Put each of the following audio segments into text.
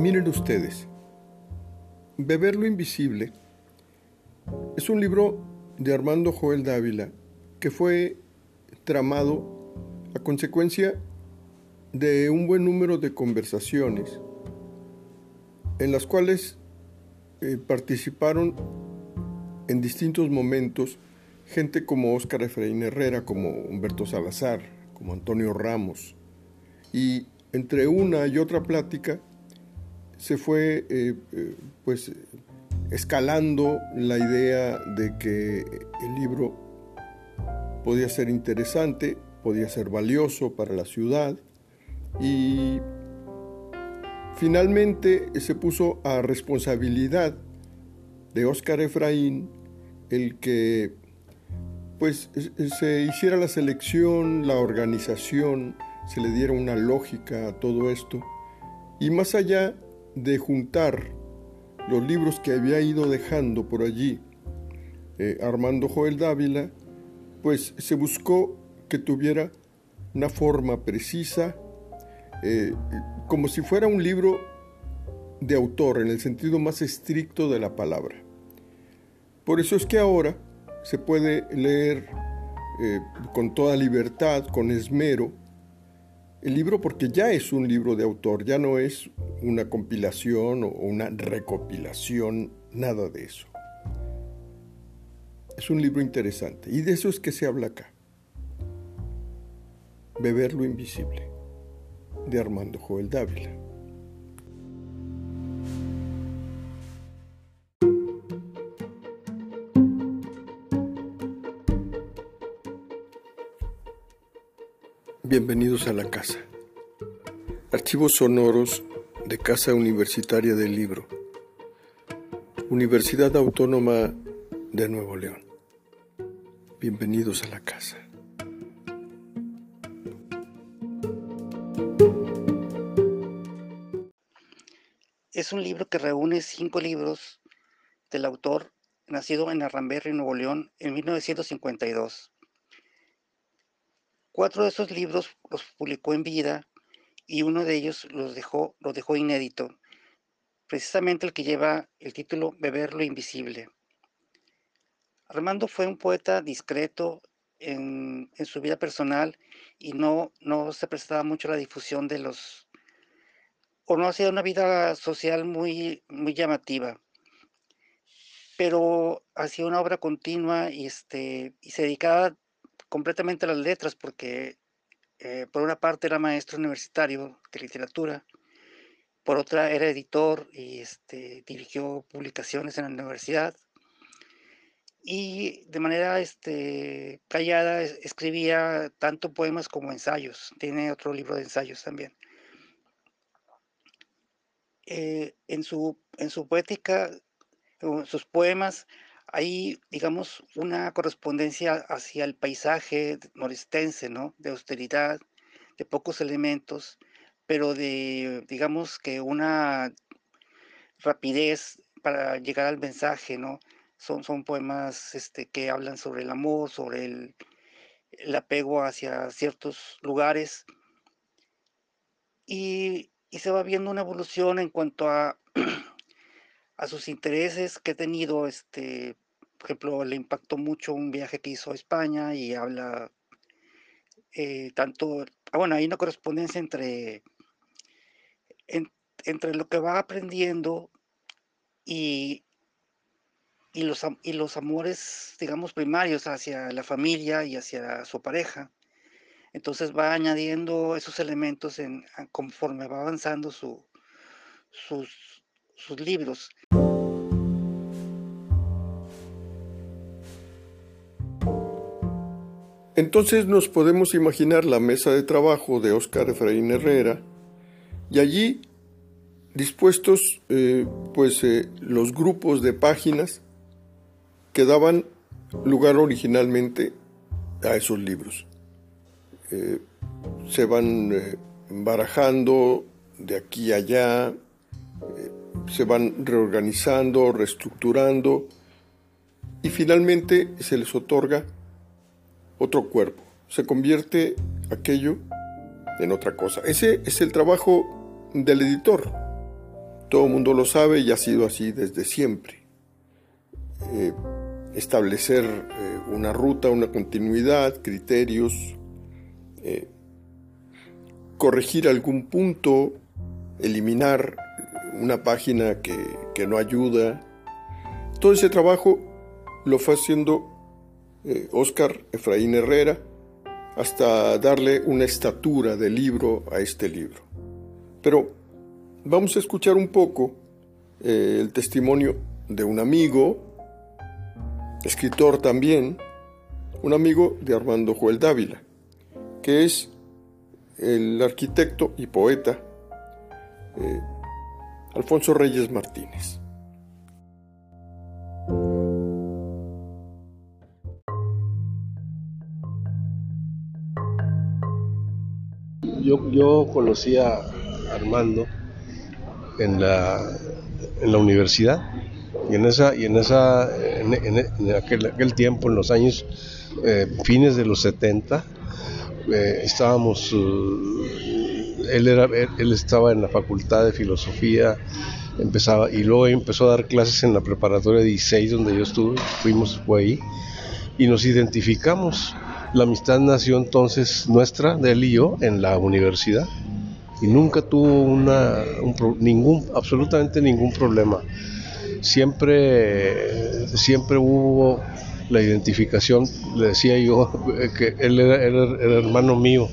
Miren ustedes, Beber lo Invisible es un libro de Armando Joel Dávila que fue tramado a consecuencia de un buen número de conversaciones en las cuales eh, participaron en distintos momentos gente como Óscar Efraín Herrera, como Humberto Salazar, como Antonio Ramos. Y entre una y otra plática se fue eh, eh, pues escalando la idea de que el libro podía ser interesante, podía ser valioso para la ciudad y finalmente se puso a responsabilidad de Óscar Efraín el que pues se hiciera la selección, la organización, se le diera una lógica a todo esto. Y más allá de juntar los libros que había ido dejando por allí eh, Armando Joel Dávila, pues se buscó que tuviera una forma precisa, eh, como si fuera un libro de autor en el sentido más estricto de la palabra. Por eso es que ahora se puede leer eh, con toda libertad, con esmero, el libro porque ya es un libro de autor, ya no es una compilación o una recopilación, nada de eso. Es un libro interesante y de eso es que se habla acá. Beber lo invisible, de Armando Joel Dávila. Bienvenidos a la casa. Archivos sonoros de Casa Universitaria del Libro. Universidad Autónoma de Nuevo León. Bienvenidos a la casa. Es un libro que reúne cinco libros del autor nacido en Arramberry, Nuevo León, en 1952. Cuatro de esos libros los publicó en vida y uno de ellos los dejó, lo dejó inédito, precisamente el que lleva el título Beber lo Invisible. Armando fue un poeta discreto en, su vida personal y no, no se prestaba mucho a la difusión de los, o no hacía una vida social muy, muy llamativa, pero hacía una obra continua y, este, y se dedicaba completamente las letras porque eh, por una parte era maestro universitario de literatura, por otra era editor y este, dirigió publicaciones en la universidad y de manera este, callada escribía tanto poemas como ensayos. Tiene otro libro de ensayos también. Eh, en, su, en su poética, sus poemas, hay, digamos, una correspondencia hacia el paisaje norestense, ¿no? De austeridad, de pocos elementos, pero de, digamos, que una rapidez para llegar al mensaje, ¿no? Son, son poemas este, que hablan sobre el amor, sobre el, el apego hacia ciertos lugares. Y, y, se va viendo una evolución en cuanto a a sus intereses que he tenido, este, por ejemplo, le impactó mucho un viaje que hizo a España y habla eh, tanto, ah, bueno, hay una correspondencia entre, entre lo que va aprendiendo y, y, los, y los amores, digamos, primarios hacia la familia y hacia su pareja. Entonces va añadiendo esos elementos en, conforme va avanzando su, sus, sus libros. Entonces nos podemos imaginar la mesa de trabajo de Óscar Efraín Herrera y allí dispuestos eh, pues eh, los grupos de páginas que daban lugar originalmente a esos libros. Eh, se van barajando de aquí a allá, se van reorganizando, reestructurando y finalmente se les otorga otro cuerpo. Se convierte aquello en otra cosa. Ese es el trabajo del editor, todo el mundo lo sabe y ha sido así desde siempre. Eh, establecer eh, una ruta, una continuidad, criterios, eh, corregir algún punto, eliminar una página que, que, no ayuda. Todo ese trabajo lo fue haciendo Oscar Efraín Herrera hasta darle una estatura de libro a este libro. Pero vamos a escuchar un poco eh, el testimonio de un amigo, escritor también, un amigo de Armando Joel Dávila, que es el arquitecto y poeta eh, Alfonso Reyes Martínez. Yo, yo conocí a Armando en la, en la universidad. Y en esa, y en esa, en, aquel, tiempo, en los años eh, fines de los 70, eh, estábamos, eh, él, era, él estaba en la facultad de filosofía, empezaba, y luego empezó a dar clases en la preparatoria 16 donde yo estuve, fuimos, ahí, y nos identificamos. La amistad nació entonces nuestra, de él y yo, en la universidad y nunca tuvo una, ningún, absolutamente ningún problema. Siempre, siempre hubo la identificación, le decía yo que él era, hermano mío,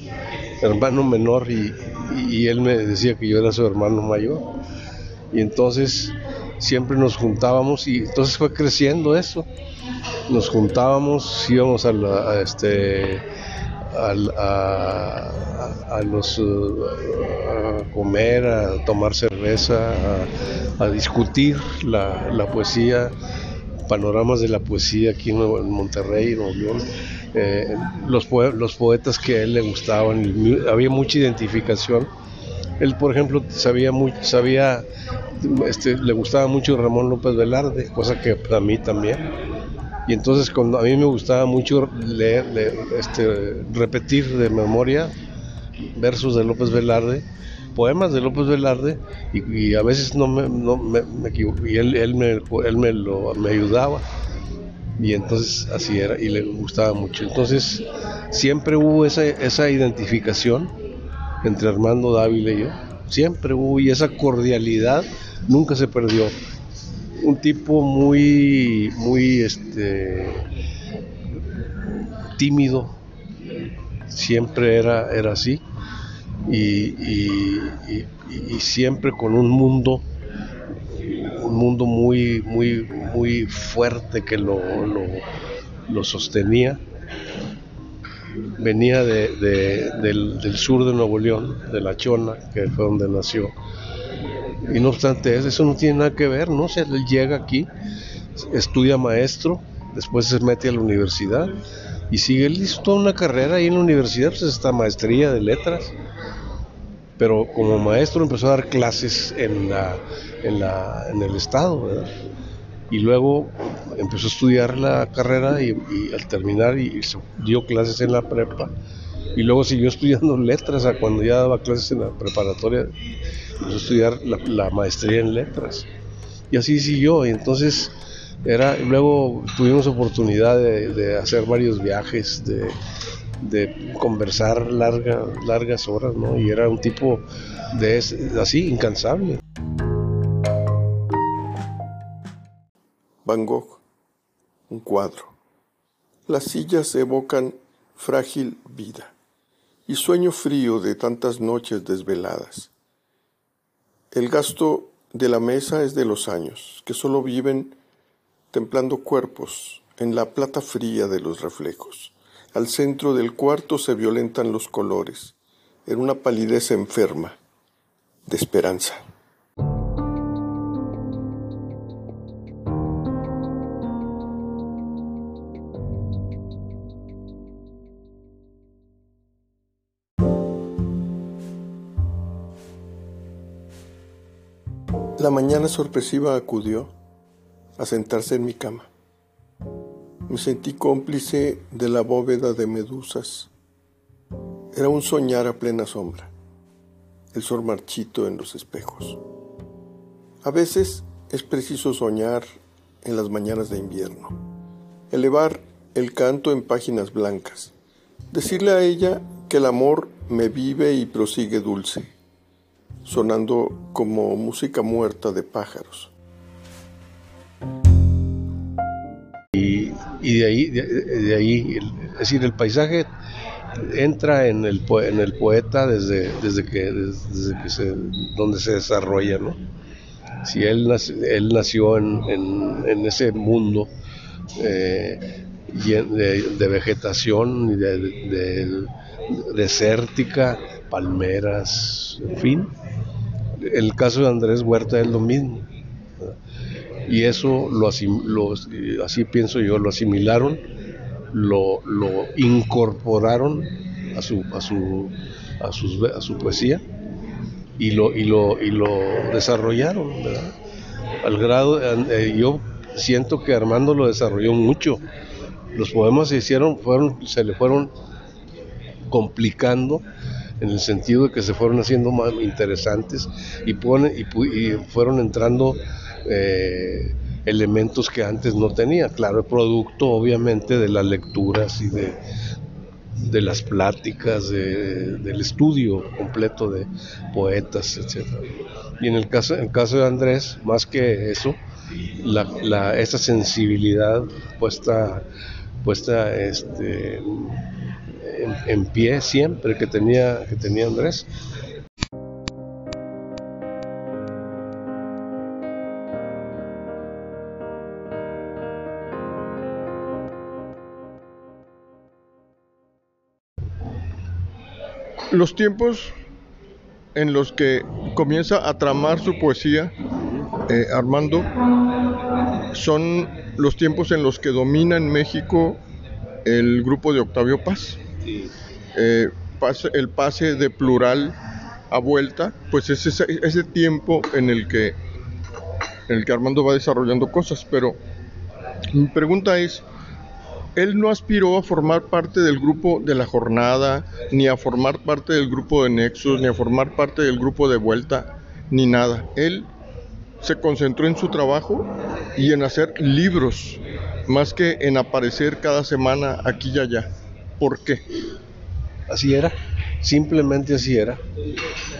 hermano menor y, él me decía que yo era su hermano mayor. Y entonces siempre nos juntábamos y entonces fue creciendo eso. Nos juntábamos, íbamos a, la, a este a, los, uh, a comer, a tomar cerveza, a, discutir la, poesía, panoramas de la poesía aquí en, Monterrey, León. Eh, los, los poetas que a él le gustaban, había mucha identificación. Él, por ejemplo, sabía, muy, sabía este, le gustaba mucho Ramón López Velarde, cosa que a mí también y entonces cuando a mí me gustaba mucho leer, este, repetir de memoria versos de López Velarde, poemas de López Velarde, y, a veces no me, me, y él, él, me, él me, lo, me ayudaba. Y entonces así era, y le gustaba mucho. Entonces siempre hubo esa, esa identificación entre Armando Dávila y yo. Siempre hubo, y esa cordialidad nunca se perdió un tipo muy, muy este, tímido, siempre era, era así, y, siempre con un mundo, un mundo muy, muy, muy fuerte que lo, lo, sostenía. Venía del, del sur de Nuevo León, de La Chona, que fue donde nació y no obstante eso, no tiene nada que ver, ¿no? O él llega aquí, estudia maestro, después se mete a la universidad y sigue, él hizo toda una carrera ahí en la universidad, pues esta maestría de letras. Pero como maestro empezó a dar clases en, la, en, la, en el estado, ¿verdad? Y luego empezó a estudiar la carrera y, al terminar y, dio clases en la prepa y luego siguió estudiando letras a cuando ya daba clases en la preparatoria empezó a estudiar la, maestría en letras. Y así siguió. Y entonces era, luego tuvimos oportunidad de, hacer varios viajes, de, conversar larga, largas horas, ¿no? Y era un tipo de así, incansable. Van Gogh, un cuadro. Las sillas evocan frágil vida y sueño frío de tantas noches desveladas. El gasto de la mesa es de los años, que solo viven templando cuerpos en la plata fría de los reflejos. Al centro del cuarto se violentan los colores, en una palidez enferma de esperanza. La mañana sorpresiva acudió a sentarse en mi cama. Me sentí cómplice de la bóveda de medusas. Era un soñar a plena sombra, el sol marchito en los espejos. A veces es preciso soñar en las mañanas de invierno, elevar el canto en páginas blancas, decirle a ella que el amor me vive y prosigue dulce, sonando como música muerta de pájaros. Y, de ahí, de, ahí, es decir, el paisaje entra en el, en el poeta desde, desde que, desde que se, donde se desarrolla, ¿no? Si él, él nació en, en, ese mundo eh, de, vegetación de, desértica, palmeras, en fin. El caso de Andrés Huerta es lo mismo. Y eso lo, así pienso yo, lo asimilaron, lo, lo incorporaron a su, a su, a, sus, a su poesía y lo, y lo, y lo desarrollaron, Al grado, eh, yo siento que Armando lo desarrolló mucho. Los poemas se hicieron, fueron, se le fueron complicando en el sentido de que se fueron haciendo más interesantes y, pone, y, fueron entrando eh, elementos que antes no tenía. Claro, producto obviamente de las lecturas y de, de las pláticas, del estudio completo de poetas, etc. Y en el caso, en el caso de Andrés, más que eso, la, esa sensibilidad puesta, puesta este, en, en, pie siempre que tenía, que tenía Andrés, Los tiempos en los que comienza a tramar su poesía, eh, Armando, son los tiempos en los que domina en México el grupo de Octavio Paz. Eh, el pase de plural a vuelta, pues es ese, ese tiempo en el que en el que Armando va desarrollando cosas, pero mi pregunta es, él no aspiró a formar parte del grupo de la jornada, ni a formar parte del grupo de Nexus, ni a formar parte del grupo de Vuelta, ni nada. Él se concentró en su trabajo y en hacer libros, más que en aparecer cada semana aquí y allá. ¿Por qué? Así era, simplemente así era.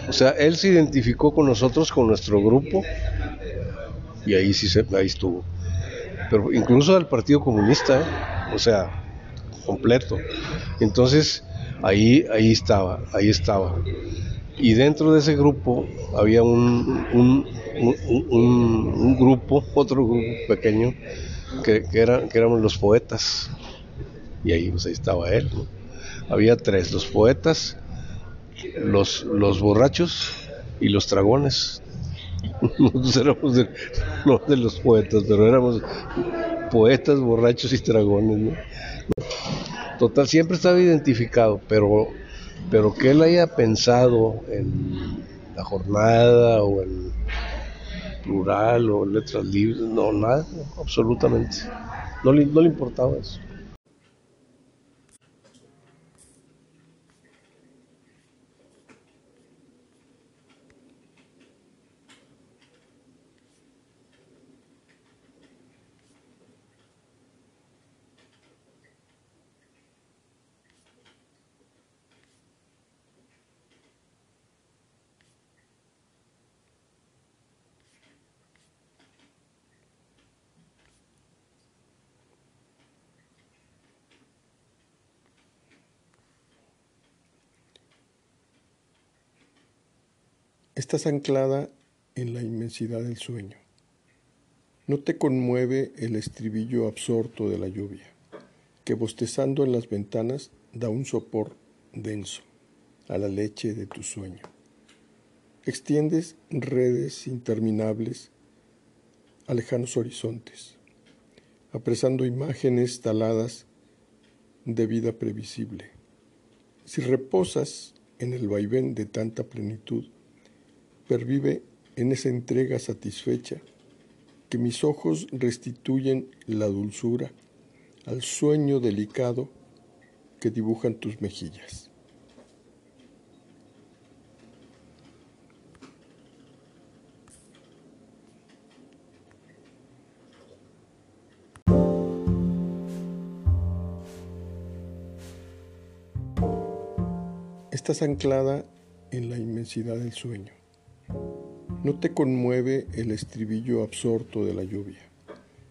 O sea, él se identificó con nosotros, con nuestro grupo, y ahí sí se, ahí estuvo. Pero incluso al Partido Comunista, ¿eh? O sea, completo. Entonces, ahí, ahí estaba, ahí estaba. Y dentro de ese grupo había un, un, grupo, otro grupo pequeño, que, que, que éramos los poetas. Y ahí, pues, ahí estaba él. Había tres, los poetas, los, los borrachos y los dragones. Nosotros éramos de, de los poetas, pero éramos poetas, borrachos y dragones. Total, siempre estaba identificado, pero, pero que él haya pensado en la jornada o en plural o letras libres, no, nada, absolutamente. No le, no le importaba eso. Estás anclada en la inmensidad del sueño. No te conmueve el estribillo absorto de la lluvia, que bostezando en las ventanas da un sopor denso a la leche de tu sueño. Extiendes redes interminables a lejanos horizontes, apresando imágenes taladas de vida previsible. Si reposas en el vaivén de tanta plenitud, pervive en esa entrega satisfecha, que mis ojos restituyen la dulzura al sueño delicado que dibujan tus mejillas. Estás anclada en la inmensidad del sueño. No te conmueve el estribillo absorto de la lluvia,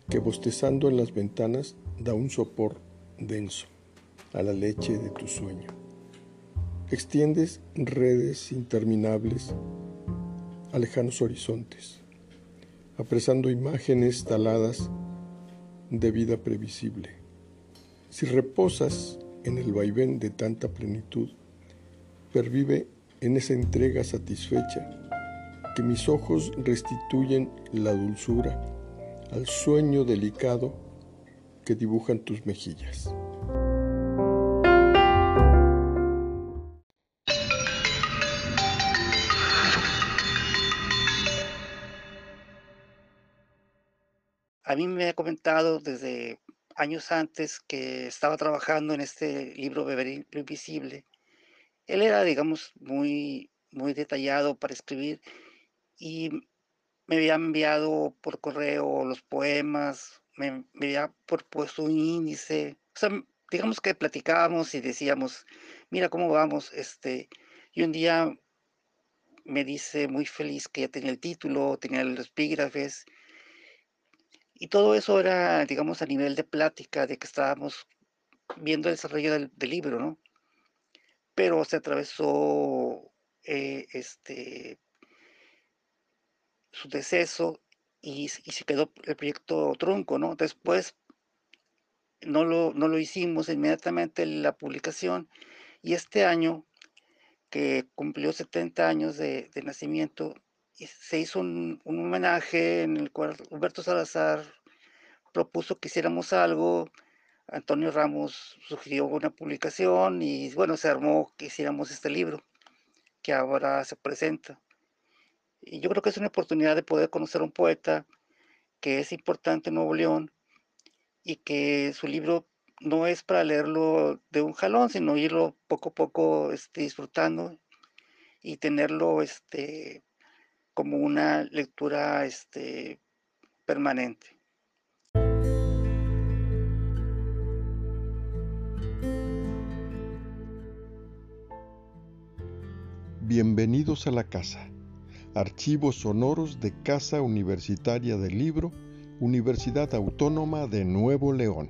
que bostezando en las ventanas da un sopor denso a la leche de tu sueño. Extiendes redes interminables a lejanos horizontes, apresando imágenes taladas de vida previsible. Si reposas en el vaivén de tanta plenitud, pervive en esa entrega satisfecha que mis ojos restituyen la dulzura al sueño delicado que dibujan tus mejillas. A mí me ha comentado desde años antes que estaba trabajando en este libro Beber Invisible. Él era, digamos, muy, muy detallado para escribir y me había enviado por correo los poemas, me, había propuesto un índice. O sea, digamos que platicábamos y decíamos, mira cómo vamos. Este, y un día me dice muy feliz que ya tenía el título, tenía los epígrafes y todo eso era, digamos, a nivel de plática, de que estábamos viendo el desarrollo del, libro, ¿no? Pero se atravesó eh, este, su deceso y, se quedó el proyecto trunco, ¿no? Después no lo, no lo hicimos inmediatamente la publicación y este año, que cumplió 70 años de, de nacimiento, se hizo un, homenaje en el cual Humberto Salazar propuso que hiciéramos algo, Antonio Ramos sugirió una publicación y bueno, se armó que hiciéramos este libro que ahora se presenta. Y yo creo que es una oportunidad de poder conocer a un poeta que es importante en Nuevo León y que su libro no es para leerlo de un jalón, sino irlo poco a poco este, disfrutando y tenerlo este, como una lectura este, permanente. Bienvenidos a la casa. Archivos sonoros de Casa Universitaria del Libro, Universidad Autónoma de Nuevo León.